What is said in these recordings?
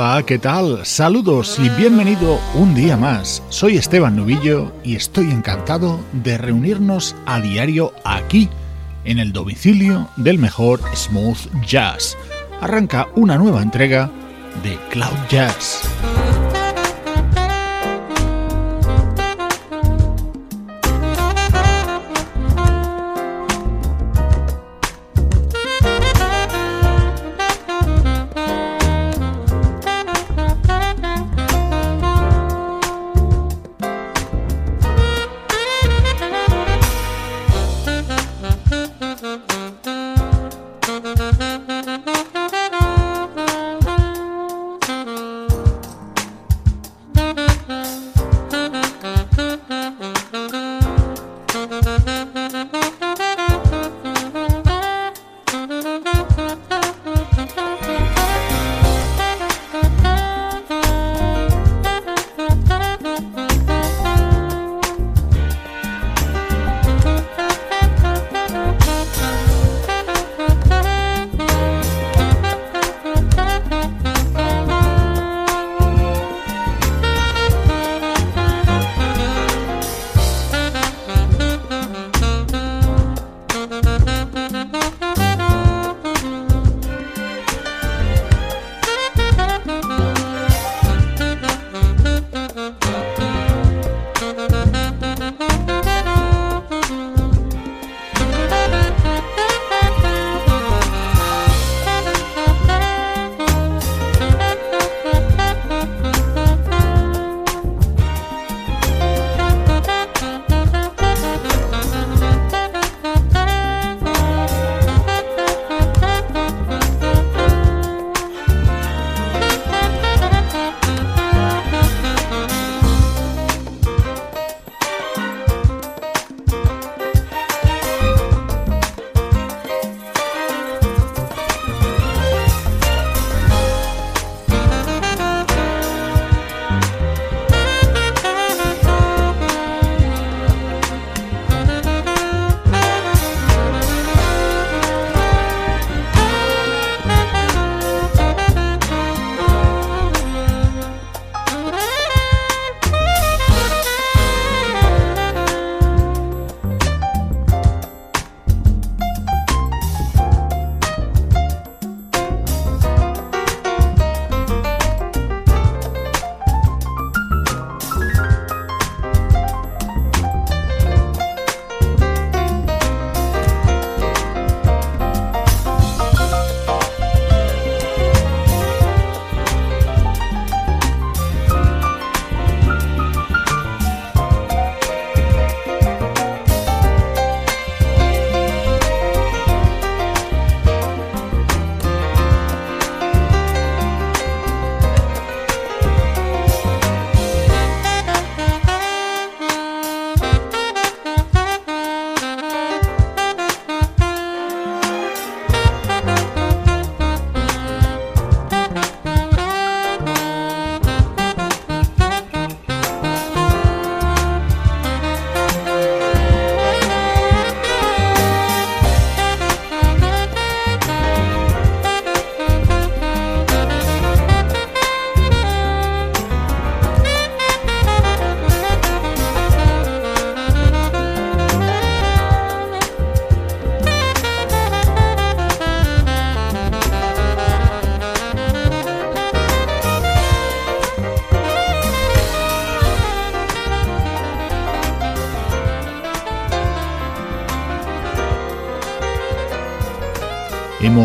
Hola, ¿qué tal? Saludos y bienvenido un día más. Soy Esteban Novillo y estoy encantado de reunirnos a diario aquí, en el domicilio del mejor smooth jazz. Arranca una nueva entrega de Cloud Jazz.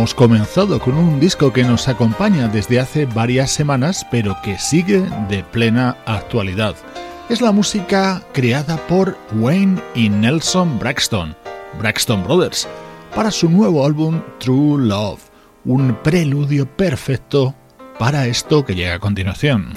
Hemos comenzado con un disco que nos acompaña desde hace varias semanas, pero que sigue de plena actualidad. Es la música creada por Wayne y Nelson Braxton, Braxton Brothers, para su nuevo álbum True Love, un preludio perfecto para esto que llega a continuación.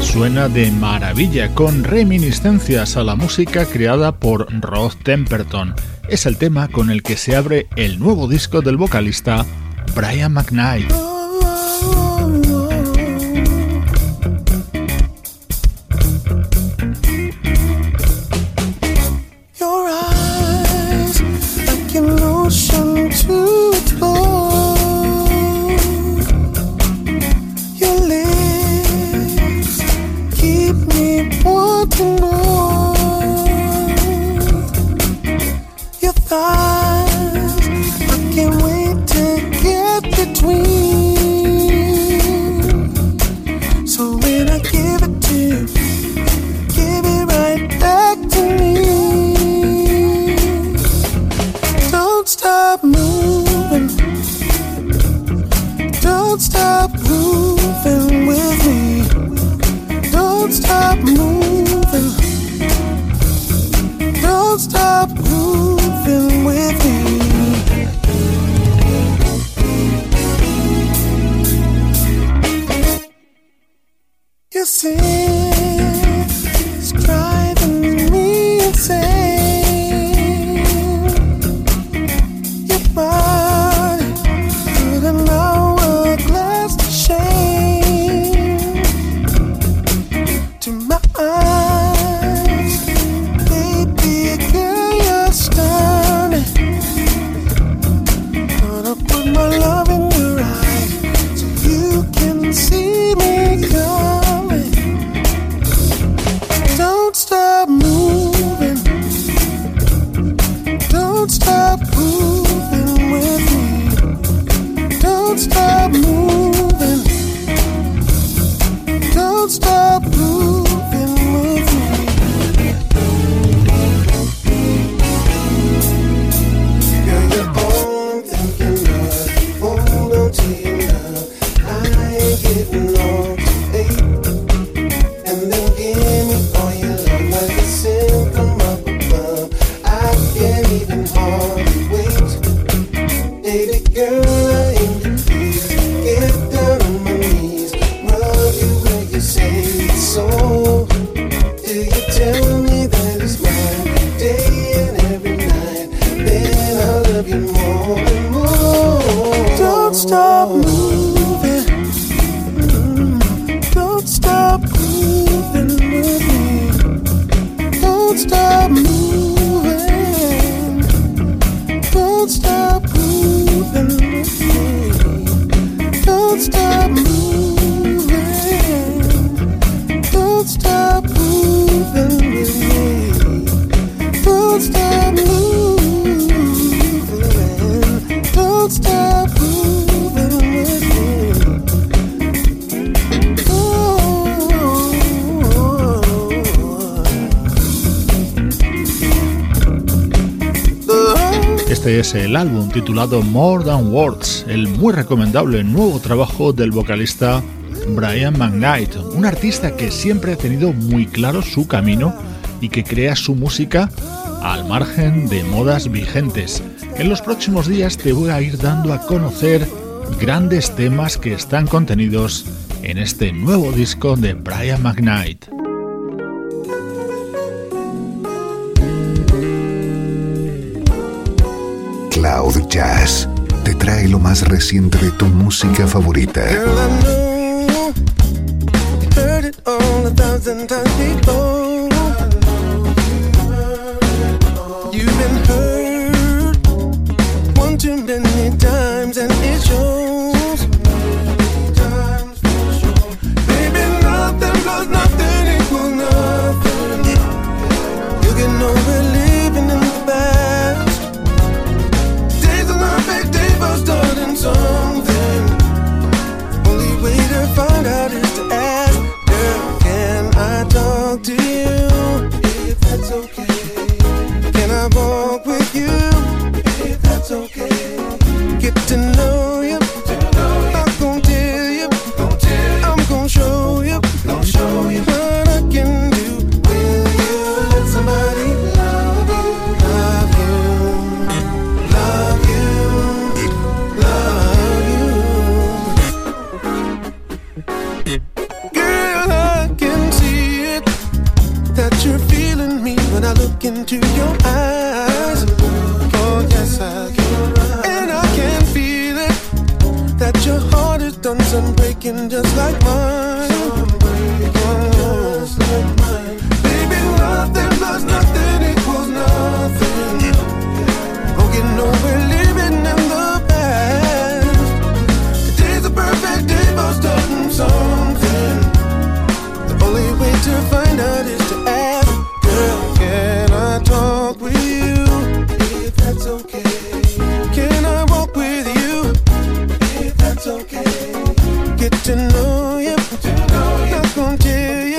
Suena de maravilla con reminiscencias a la música creada por Rod Temperton es el tema con el que se abre el nuevo disco del vocalista Brian McKnight. don't stop moving. El álbum titulado More Than Words, el muy recomendable nuevo trabajo del vocalista Brian McKnight, un artista que siempre ha tenido muy claro su camino y que crea su música al margen de modas vigentes. En los próximos días te voy a ir dando a conocer grandes temas que están contenidos en este nuevo disco de Brian McKnight. Jazz te trae lo más reciente de tu música favorita. get to know you. To know you. Not gonna tell you.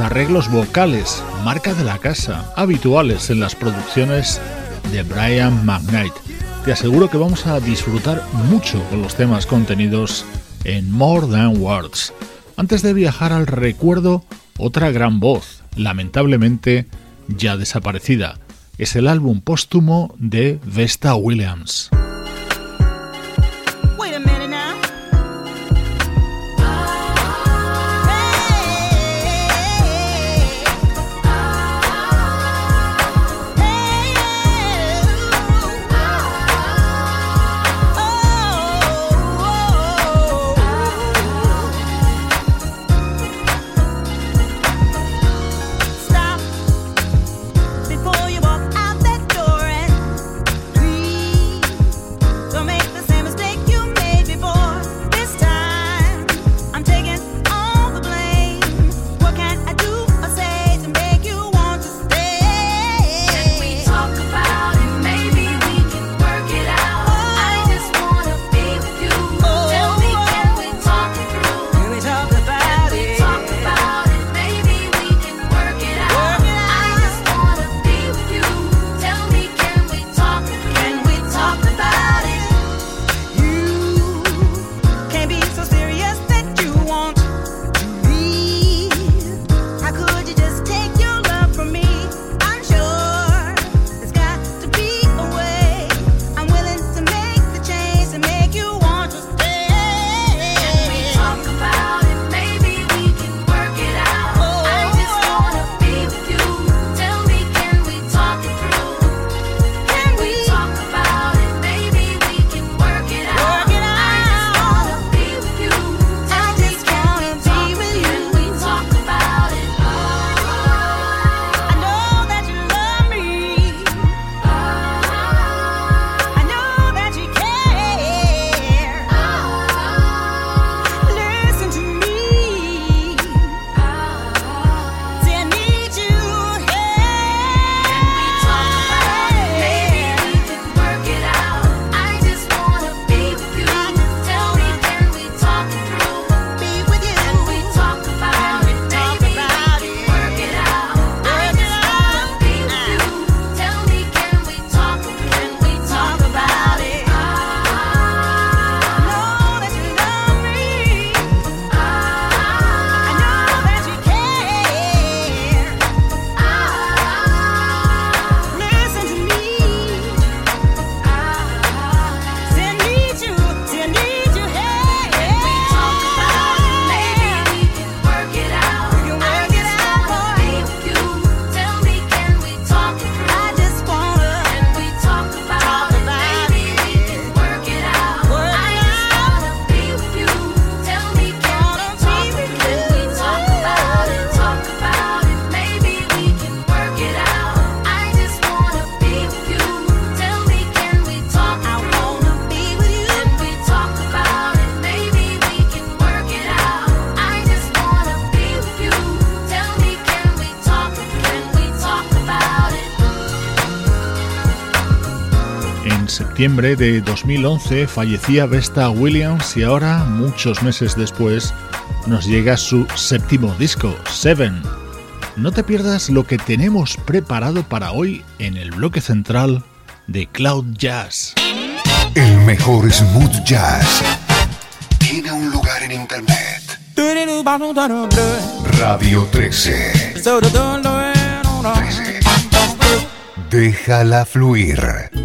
Arreglos vocales, marca de la casa, habituales en las producciones de Brian McKnight. Te aseguro que vamos a disfrutar mucho con los temas contenidos en More Than Words. Antes de viajar al recuerdo, otra gran voz, lamentablemente ya desaparecida. Es el álbum póstumo de Vesta Williams. En septiembre de 2011 fallecía Vesta Williams y ahora, muchos meses después, nos llega su séptimo disco, Seven. No te pierdas lo que tenemos preparado para hoy en el bloque central de Cloud Jazz. El mejor smooth jazz tiene un lugar en internet. Radio 13. 13. Déjala fluir.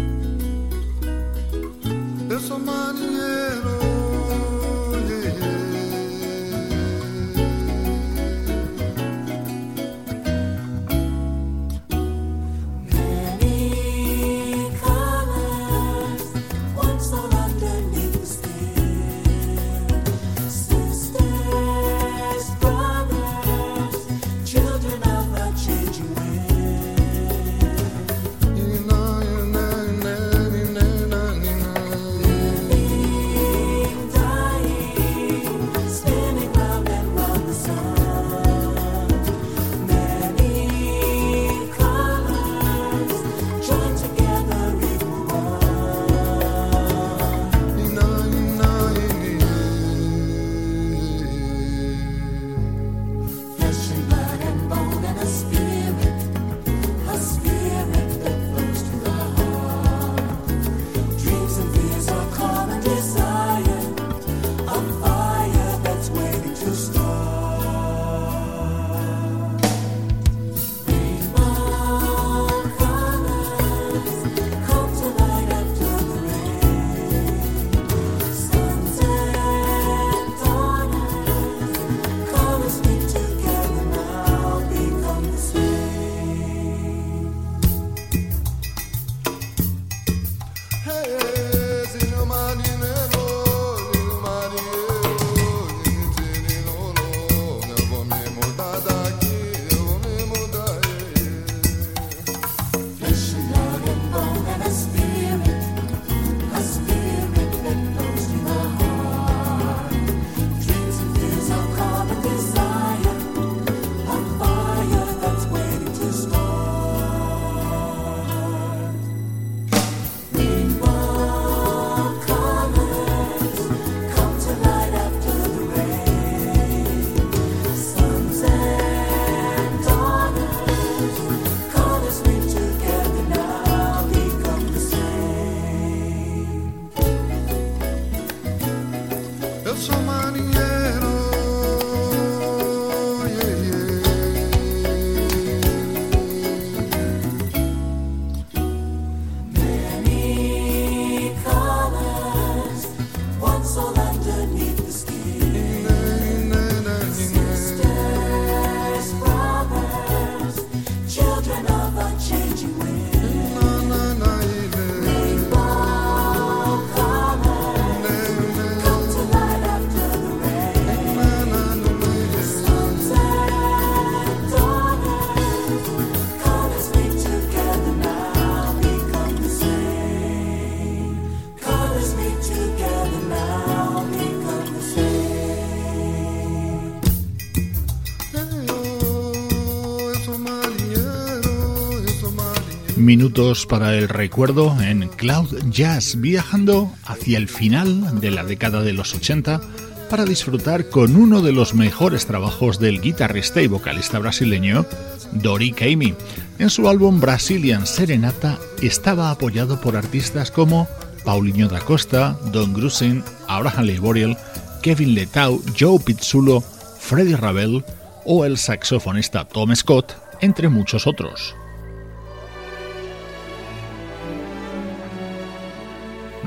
Minutos para el recuerdo en Cloud Jazz, viajando hacia el final de la década de los 80 para disfrutar con uno de los mejores trabajos del guitarrista y vocalista brasileño Dori Caymmi. En su álbum Brazilian Serenata estaba apoyado por artistas como Paulinho da Costa, Don Grusin, Abraham Leiboriel, Kevin Letau, Joe Pizzulo, Freddie Ravel o el saxofonista Tom Scott, entre muchos otros.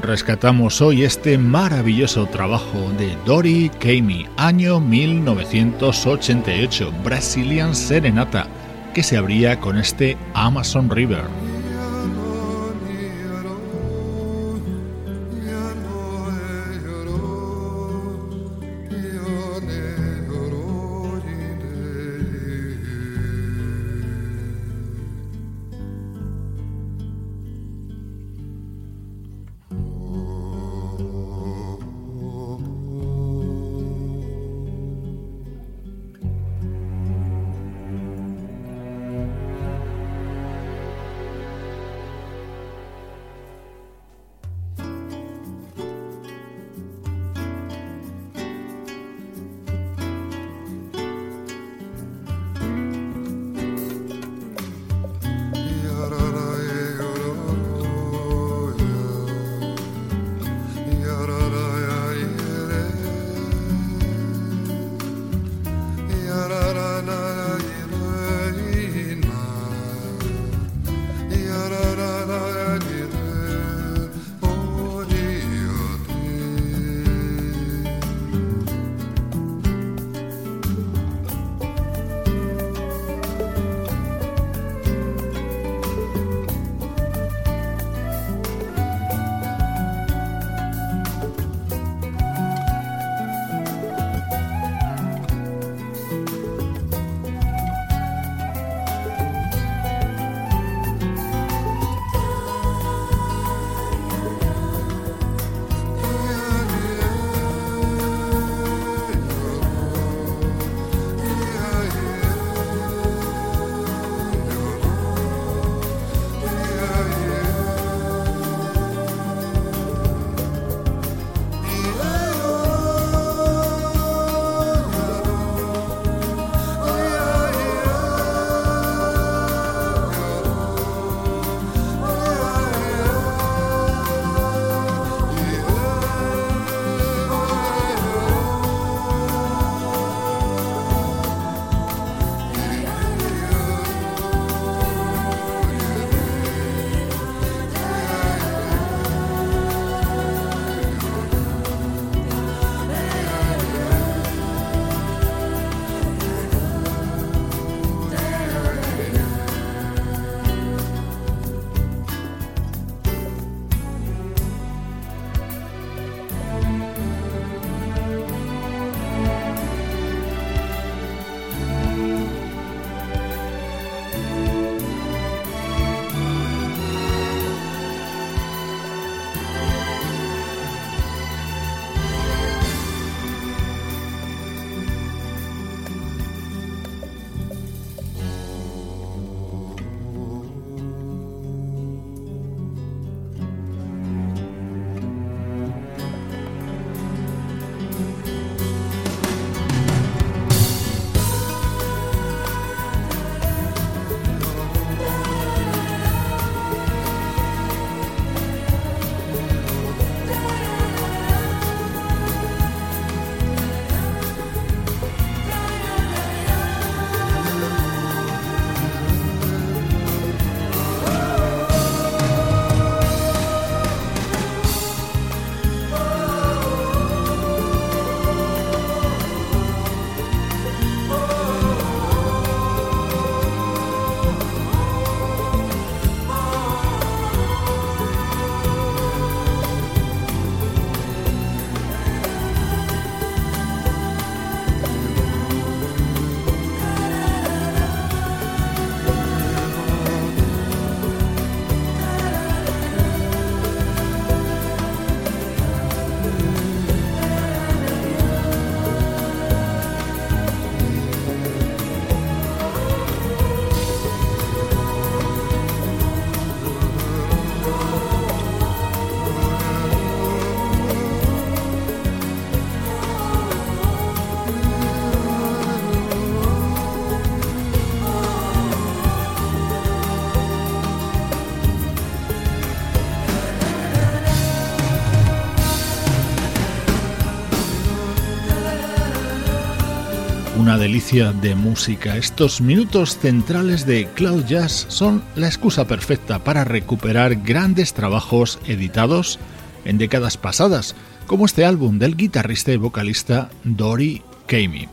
Rescatamos hoy este maravilloso trabajo de Dori Kamey, año 1988, Brazilian Serenata, que se abría con este Amazon River. Delicia de música. Estos minutos centrales de Cloud Jazz son la excusa perfecta para recuperar grandes trabajos editados en décadas pasadas, como este álbum del guitarrista y vocalista Dory Kamey.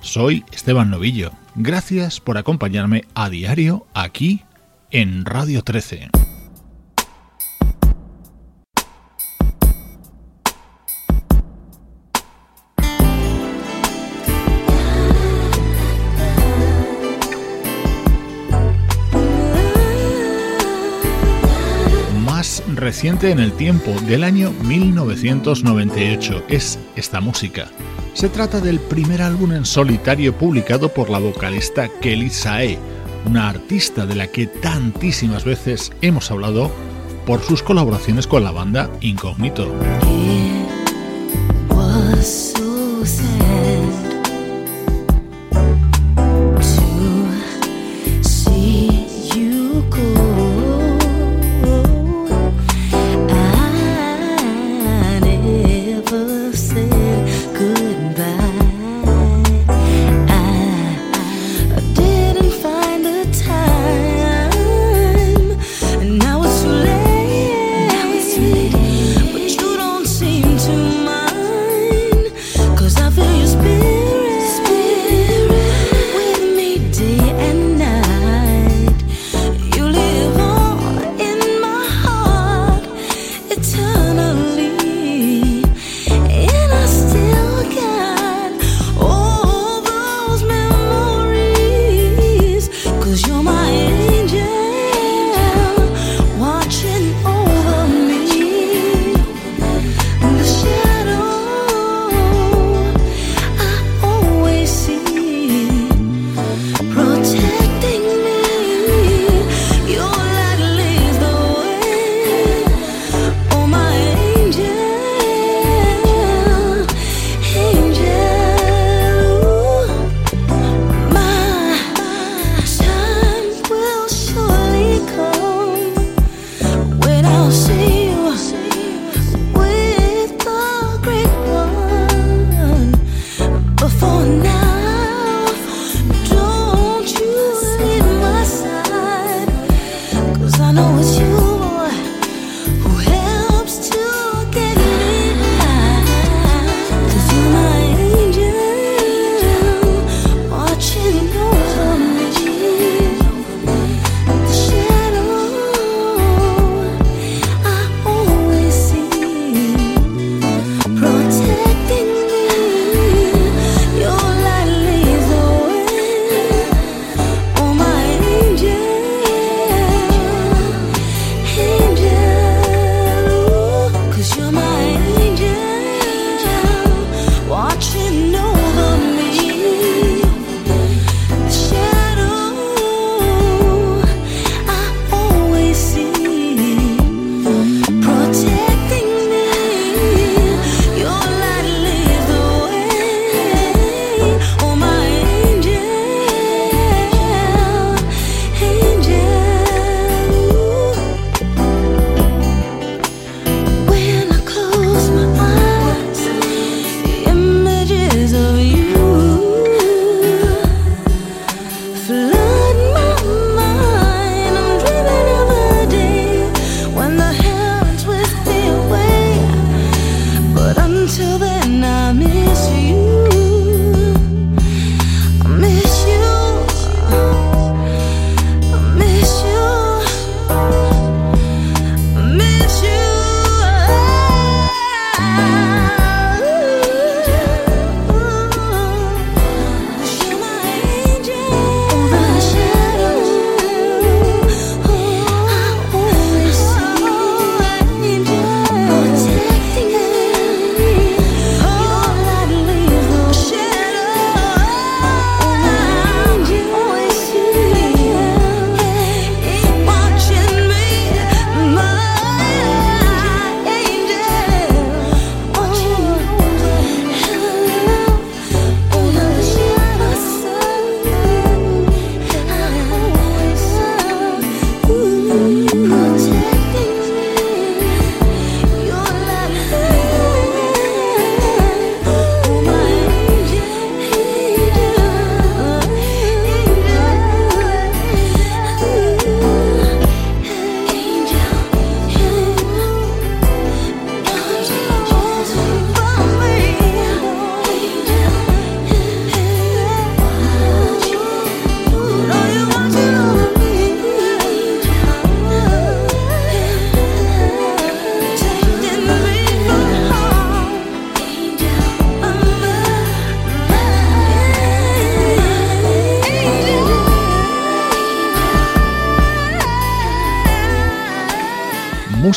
Soy Esteban Novillo. Gracias por acompañarme a diario aquí en Radio 13. En el tiempo, del año 1998, es esta música. Se trata del primer álbum en solitario publicado por la vocalista Kelly Sae, una artista de la que tantísimas veces hemos hablado por sus colaboraciones con la banda Incognito.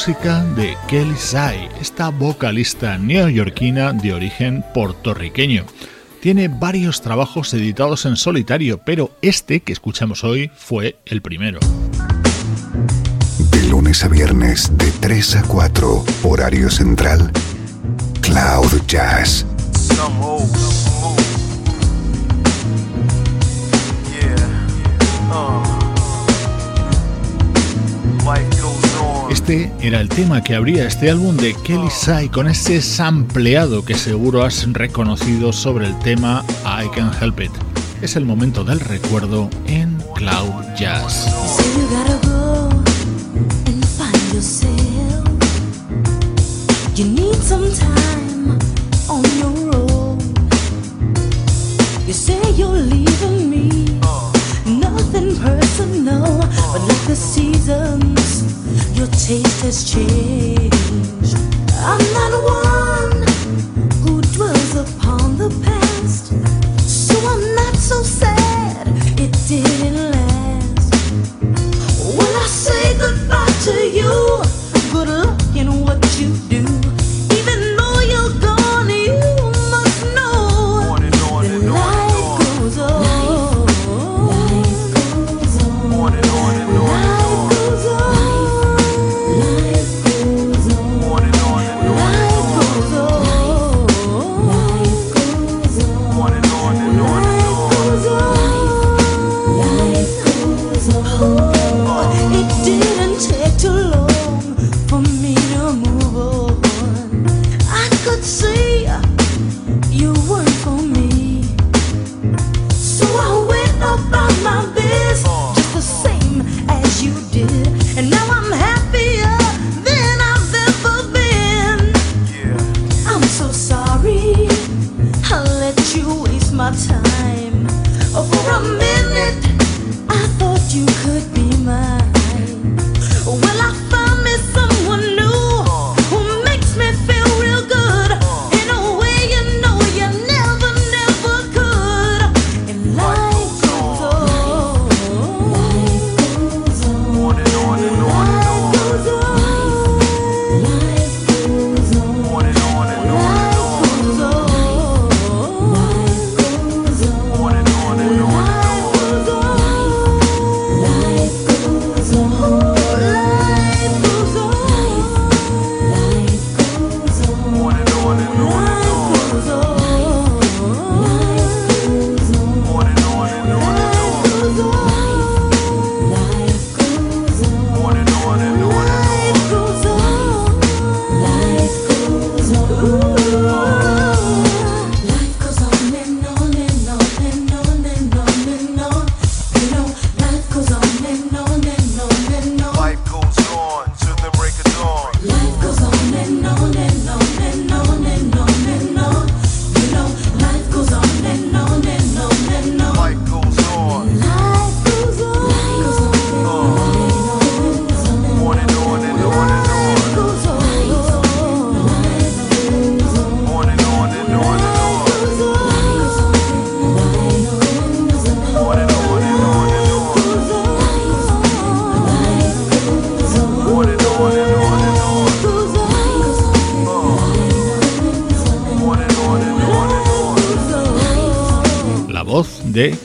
Música de Kelly Sai, esta vocalista neoyorquina de origen puertorriqueño. Tiene varios trabajos editados en solitario, pero este que escuchamos hoy fue el primero. De lunes a viernes, de 3 a 4, horario central, Cloud Jazz. Este era el tema que abría este álbum de Kelly Sai con ese sampleado que seguro has reconocido sobre el tema I Can Help It. Es el momento del recuerdo en Cloud Jazz. the seasons, your taste has changed. I'm not one who dwells upon the past, so I'm not so sad it didn't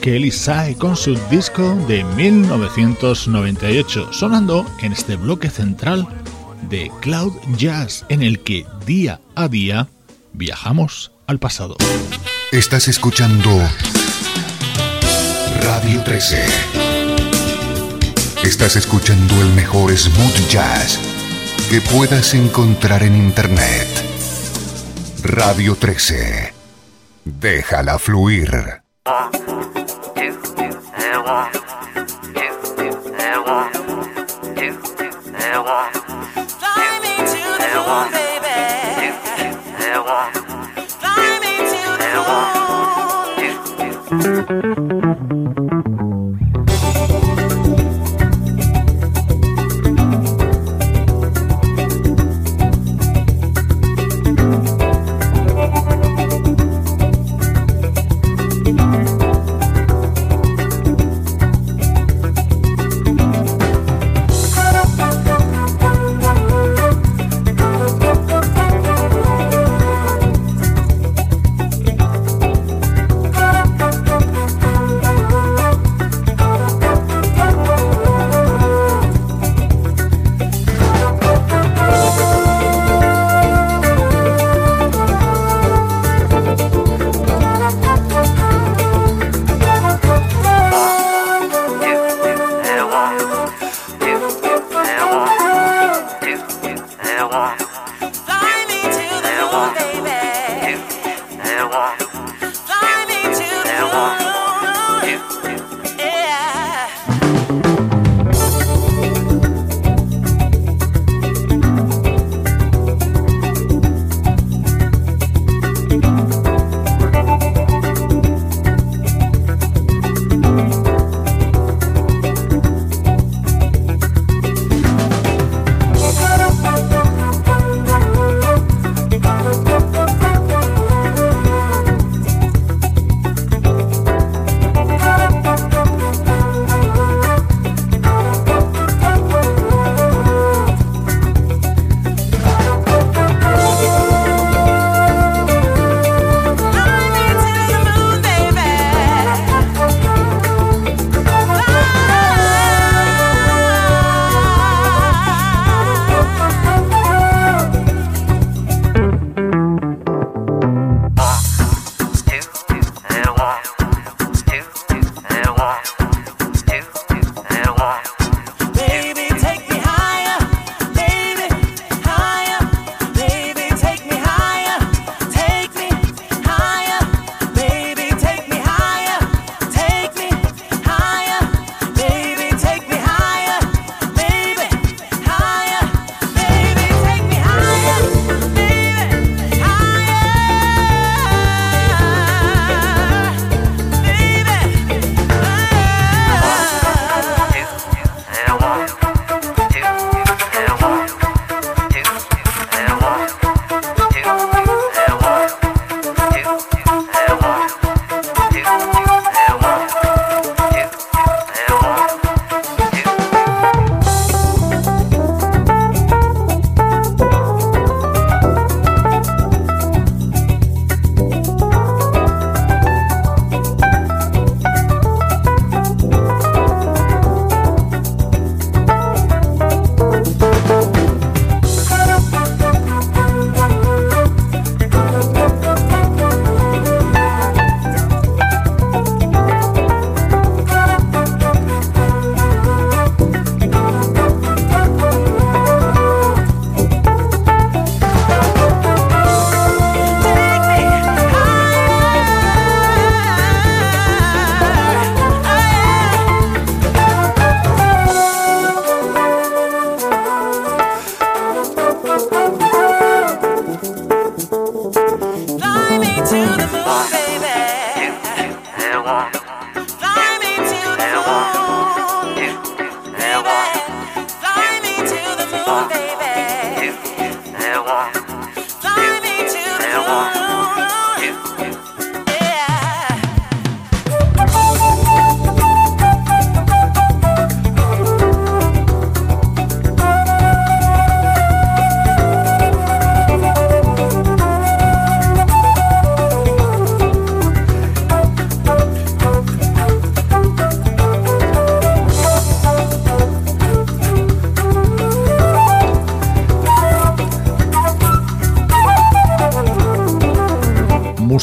Kelly Sai con su disco de 1998, sonando en este bloque central de Cloud Jazz, en el que día a día viajamos al pasado. Estás escuchando Radio 13. Estás escuchando el mejor smooth jazz que puedas encontrar en Internet. Radio 13. Déjala fluir.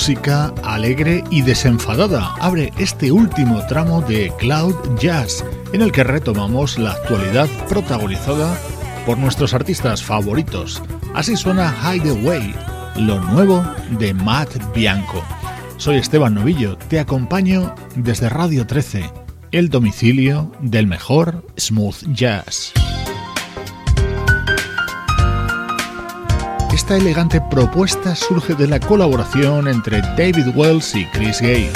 Música alegre y desenfadada abre este último tramo de Cloud Jazz, en el que retomamos la actualidad protagonizada por nuestros artistas favoritos. Así suena Hideaway, lo nuevo de Matt Bianco. Soy Esteban Novillo, te acompaño desde Radio 13, el domicilio del mejor smooth jazz. Esta elegante propuesta surge de la colaboración entre David Wells y Chris Gay.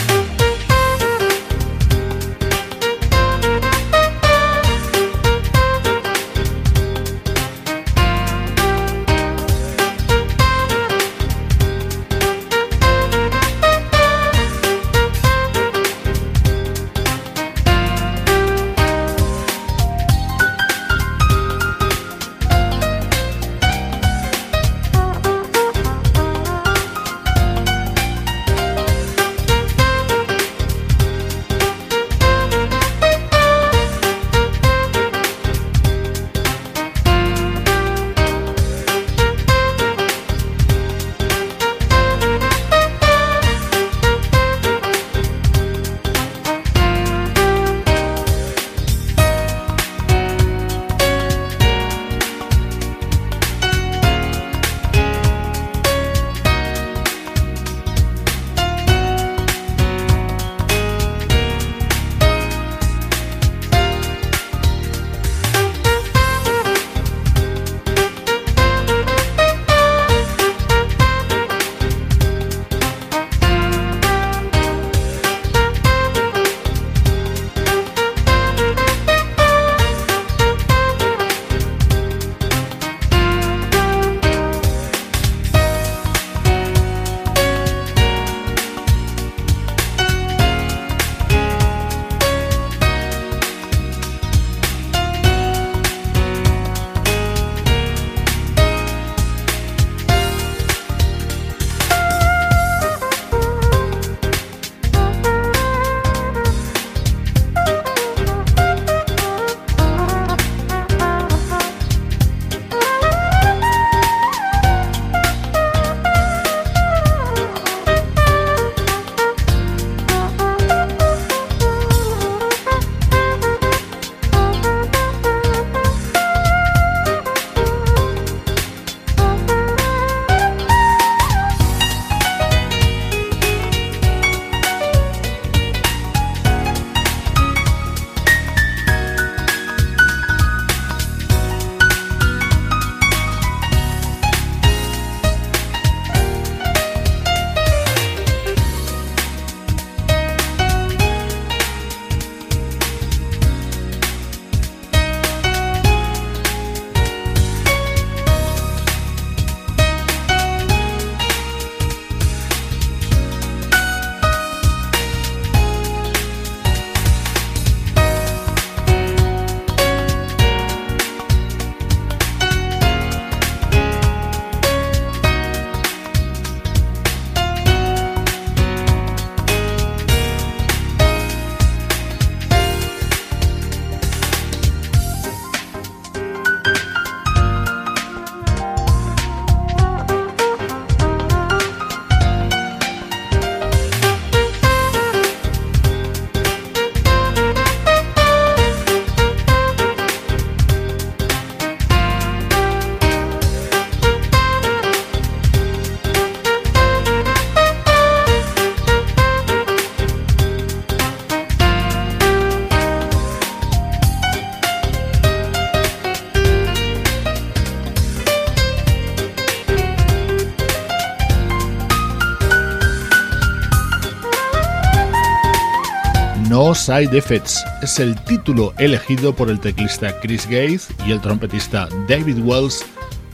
Side Effects es el título elegido por el teclista Chris Gates y el trompetista David Wells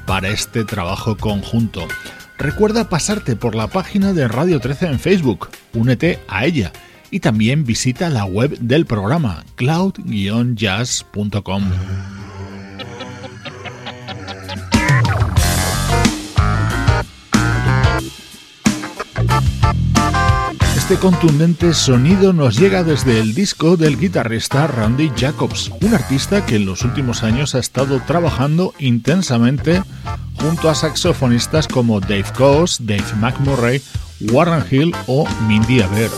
para este trabajo conjunto. Recuerda pasarte por la página de Radio 13 en Facebook, únete a ella y también visita la web del programa cloud-jazz.com. Este contundente sonido nos llega desde el disco del guitarrista Randy Jacobs, un artista que en los últimos años ha estado trabajando intensamente junto a saxofonistas como Dave Coase, Dave McMurray Warren Hill o Mindy Aber.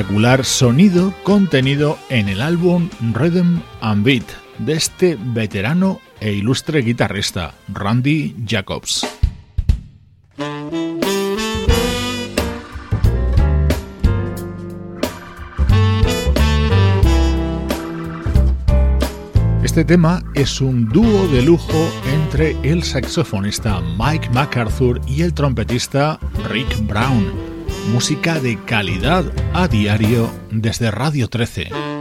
Espectacular sonido contenido en el álbum Rhythm and Beat de este veterano e ilustre guitarrista, Randy Jacobs. Este tema es un dúo de lujo entre el saxofonista Mike MacArthur y el trompetista Rick Brown música de calidad a diario desde Radio 13.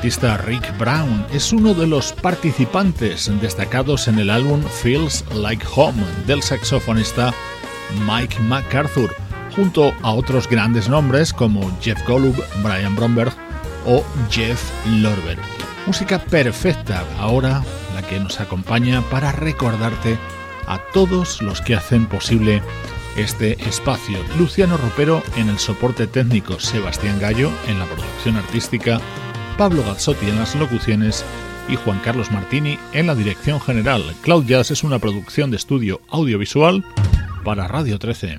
Bajista Rick Brown es uno de los participantes destacados en el álbum Feels Like Home del saxofonista Mike MacArthur, junto a otros grandes nombres como Jeff Golub, Brian Bromberg o Jeff Lorber. Música perfecta ahora la que nos acompaña para recordarte a todos los que hacen posible este espacio. Luciano Ropero en el soporte técnico, Sebastián Gallo en la producción artística, Pablo Gazzotti en las locuciones y Juan Carlos Martini en la dirección general. Cloud Jazz es una producción de estudio audiovisual para Radio 13.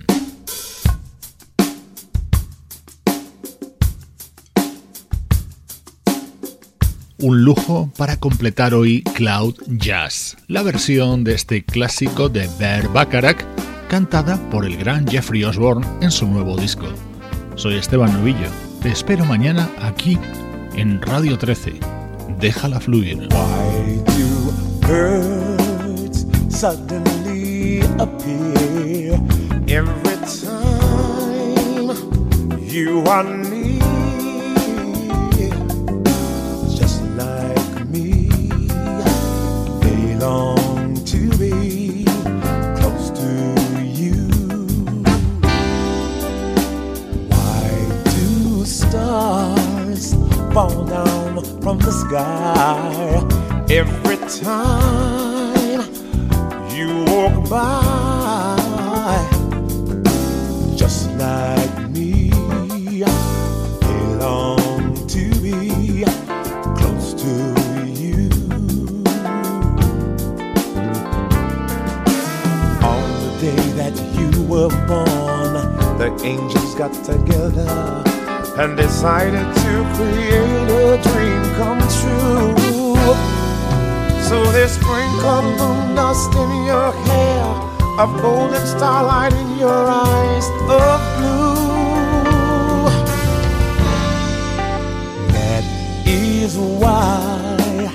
Un lujo para completar hoy Cloud Jazz, la versión de este clásico de Bear Bacharach cantada por el gran Jeffrey Osborne en su nuevo disco. Soy Esteban Novillo, te espero mañana aquí en Radio 13. Déjala fluir. Why do birds suddenly appear every time you are near? Just like me, they long fall down from the sky every time you walk by? Just like me, they long to be close to you. On the day that you were born, the angels got together and decided to create a dream come true. So they sprinkled moon dust in your hair, a golden starlight in your eyes of blue. That is why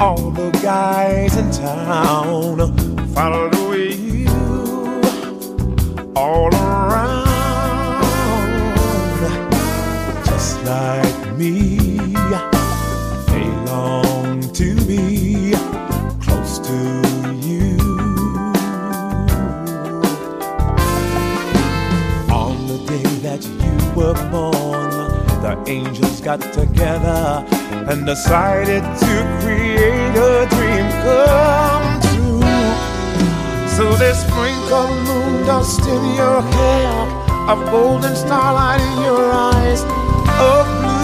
all the guys in town follow you all me. They long to be close to you. On the day that you were born, the angels got together and decided to create a dream come true. So they sprinkle moon dust in your hair, a golden starlight in your eyes of blue.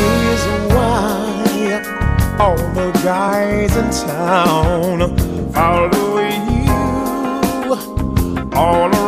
Is why all the guys in town follow you all around.